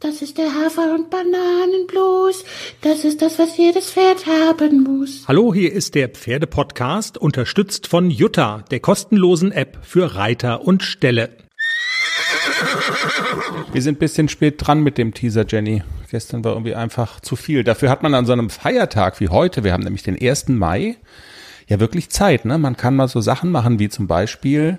Das ist der Hafer- und Bananenblues. Das ist das, was jedes Pferd haben muss. Hallo, hier ist der Pferdepodcast, unterstützt von Jutta, der kostenlosen App für Reiter und Ställe. Wir sind bisschen spät dran mit dem Teaser, Jenny. Gestern war irgendwie einfach zu viel. Dafür hat man an so einem Feiertag wie heute, wir haben nämlich den 1. Mai, ja wirklich Zeit. Ne? Man kann mal so Sachen machen wie zum Beispiel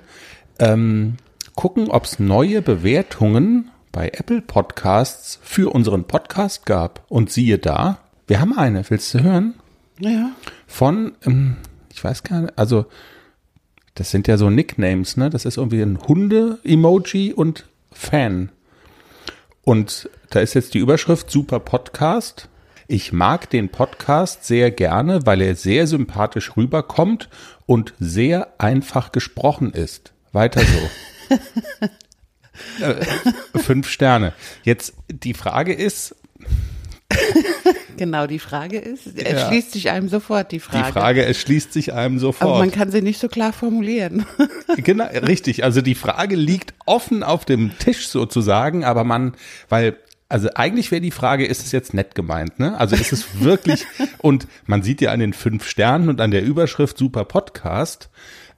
ähm, gucken, ob es neue Bewertungen bei Apple Podcasts für unseren Podcast gab. Und siehe da, wir haben eine. Willst du hören? Ja. Von, ähm, ich weiß gar nicht, also das sind ja so Nicknames, ne? Das ist irgendwie ein Hunde-Emoji und Fan. Und da ist jetzt die Überschrift Super Podcast. Ich mag den Podcast sehr gerne, weil er sehr sympathisch rüberkommt und sehr einfach gesprochen ist. Weiter so. Fünf Sterne. Jetzt die Frage ist, Genau, die Frage ist, Ja. es schließt sich einem sofort die Frage. die Frage, es schließt sich einem Aber man sofort. kann sie nicht so klar formulieren. Genau, richtig. Also die Frage liegt offen auf dem Tisch sozusagen, aber man, weil, also eigentlich wäre die Frage, ist es jetzt nett gemeint, ne? Also ist es wirklich, und man sieht ja an den fünf Sternen und an der Überschrift Super Podcast,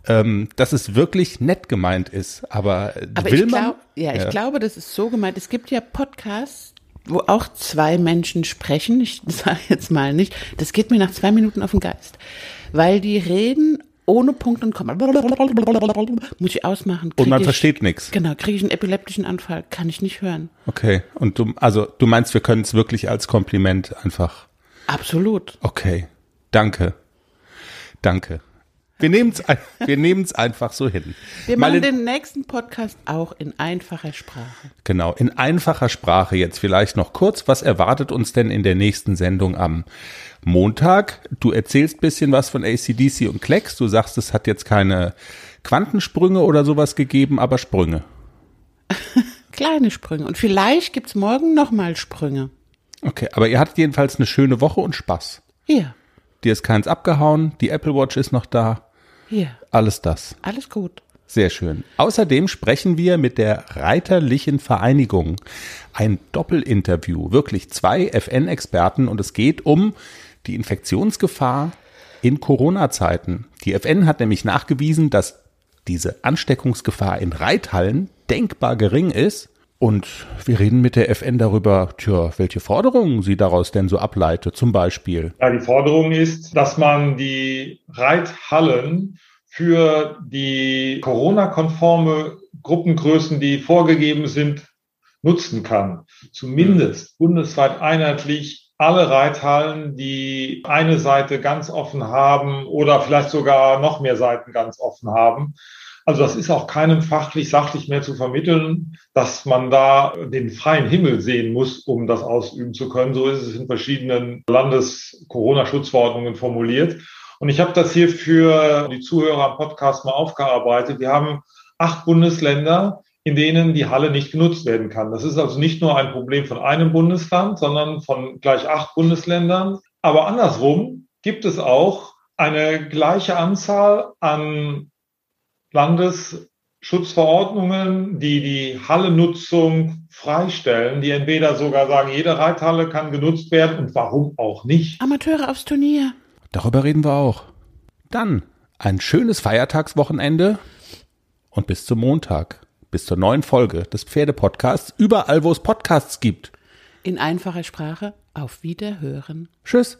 ähm, dass es wirklich nett gemeint ist. Aber, Aber will ich man? glaube, ja, ich glaube, das ist so gemeint. Es gibt ja Podcasts, wo auch zwei Menschen sprechen. Ich sage jetzt mal nicht. Das geht mir nach zwei Minuten auf den Geist, weil die reden ohne Punkt und Komma. Muss ich ausmachen. Und man ich, versteht nichts. Genau, kriege ich einen epileptischen Anfall, kann ich nicht hören. Okay. Und du, also du meinst, wir können es wirklich als Kompliment einfach. Absolut. Okay. Danke. Danke. Wir nehmen es wir nehmen's einfach so hin. Wir machen in- den nächsten Podcast auch in einfacher Sprache. Genau, in einfacher Sprache jetzt vielleicht noch kurz. Was erwartet uns denn in der nächsten Sendung am Montag? Du erzählst bisschen was von ACDC und Klecks. Du sagst, es hat jetzt keine Quantensprünge oder sowas gegeben, aber Sprünge. Kleine Sprünge. Und vielleicht gibt's morgen nochmal Sprünge. Okay, aber ihr hattet jedenfalls eine schöne Woche und Spaß. Hier, Dir ist keins abgehauen, die Apple Watch ist noch da, hier. alles das. Alles gut. Sehr schön. Außerdem sprechen wir mit der Reiterlichen Vereinigung. Ein Doppelinterview. Wirklich zwei FN-Experten und es geht um die Infektionsgefahr in Corona-Zeiten. Die FN hat nämlich nachgewiesen, dass diese Ansteckungsgefahr in Reithallen denkbar gering ist. Und wir reden mit der FN darüber, tja, welche Forderungen sie daraus denn so ableitet, zum Beispiel. Ja, die Forderung ist, dass man die Reithallen für die Corona-konforme Gruppengrößen, die vorgegeben sind, nutzen kann. Zumindest bundesweit einheitlich alle Reithallen, die eine Seite ganz offen haben oder vielleicht sogar noch mehr Seiten ganz offen haben. Also das ist auch keinem fachlich, sachlich mehr zu vermitteln, dass man da den freien Himmel sehen muss, um das ausüben zu können. So ist es in verschiedenen Landes-Corona-Schutzverordnungen formuliert. Und ich habe das hier für die Zuhörer am Podcast mal aufgearbeitet. Wir haben acht Bundesländer, in denen die Halle nicht genutzt werden kann. Das ist also nicht nur ein Problem von einem Bundesland, sondern von gleich acht Bundesländern. Aber andersrum gibt es auch eine gleiche Anzahl an Landesschutzverordnungen, die die Hallennutzung freistellen, die entweder sogar sagen, jede Reithalle kann genutzt werden und warum auch nicht. Amateure aufs Turnier. Darüber reden wir auch. Dann ein schönes Feiertagswochenende und bis zum Montag, bis zur neuen Folge des Pferdepodcasts, überall wo es Podcasts gibt. In einfacher Sprache. Auf Wiederhören. Tschüss.